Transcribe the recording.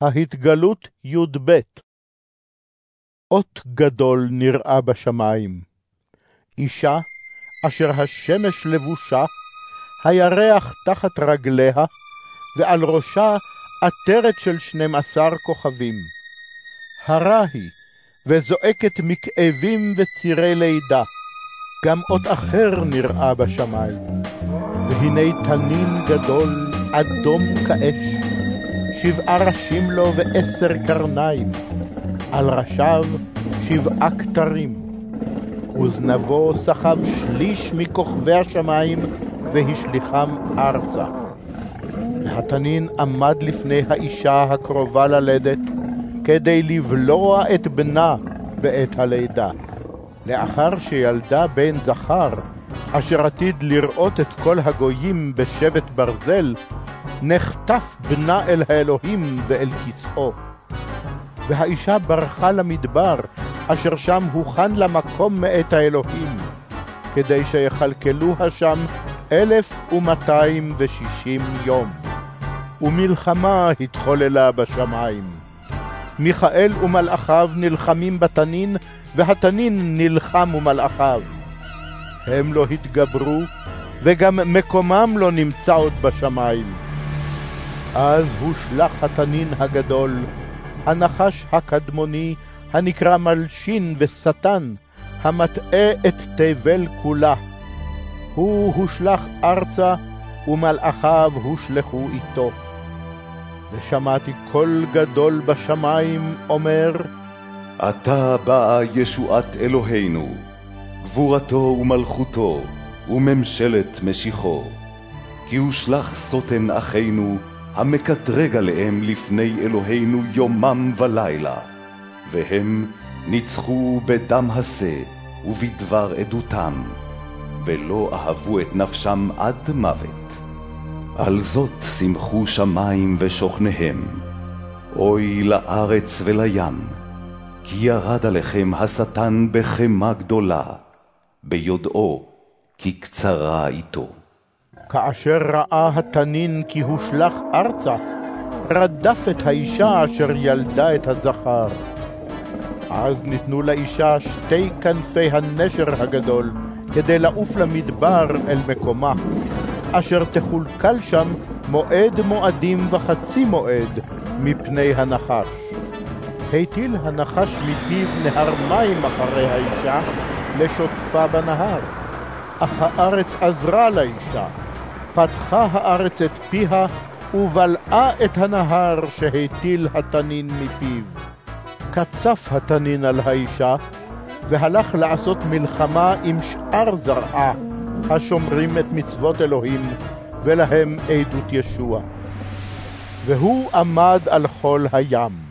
ההתגלות י"ב אות גדול נראה בשמיים. אישה אשר השמש לבושה, הירח תחת רגליה, ועל ראשה עטרת של שנים עשר כוכבים. הרה היא, וזועקת מכאבים וצירי לידה. גם אות אחר נראה בשמיים. והנה תנין גדול, אדום כאש, שבעה ראשים לו ועשר קרניים, על ראשיו שבעה כתרים. וזנבו סחב שליש מכוכבי השמיים, והשליחם ארצה. והתנין עמד לפני האישה הקרובה ללדת, כדי לבלוע את בנה בעת הלידה. לאחר שילדה בן זכר, אשר עתיד לראות את כל הגויים בשבט ברזל, נחטף בנה אל האלוהים ואל כסאו. והאישה ברחה למדבר, אשר שם הוכן לה מקום מאת האלוהים, כדי שיכלכלוה שם אלף ומאתיים ושישים יום. ומלחמה התחוללה בשמיים. מיכאל ומלאכיו נלחמים בתנין, והתנין נלחם ומלאכיו. הם לא התגברו, וגם מקומם לא נמצא עוד בשמיים. אז הושלך התנין הגדול, הנחש הקדמוני, הנקרא מלשין ושטן, המטעה את תבל כולה. הוא הושלך ארצה, ומלאכיו הושלכו איתו. ושמעתי קול גדול בשמיים אומר, עתה באה ישועת אלוהינו, גבורתו ומלכותו, וממשלת משיחו. כי הושלך סוטן אחינו, המקטרג עליהם לפני אלוהינו יומם ולילה, והם ניצחו בדם השה ובדבר עדותם, ולא אהבו את נפשם עד מוות. על זאת שמחו שמים ושוכניהם, אוי לארץ ולים, כי ירד עליכם השטן בחמה גדולה, ביודעו כי קצרה איתו. כאשר ראה התנין כי הושלך ארצה, רדף את האישה אשר ילדה את הזכר. אז ניתנו לאישה שתי כנפי הנשר הגדול, כדי לעוף למדבר אל מקומה, אשר תחולקל שם מועד מועדים וחצי מועד מפני הנחש. הטיל הנחש מפיו נהר מים אחרי האישה, לשוטפה בנהר. אך הארץ עזרה לאישה, פתחה הארץ את פיה, ובלעה את הנהר שהטיל התנין מפיו. קצף התנין על האישה, והלך לעשות מלחמה עם שאר זרעה, השומרים את מצוות אלוהים, ולהם עדות ישוע. והוא עמד על חול הים.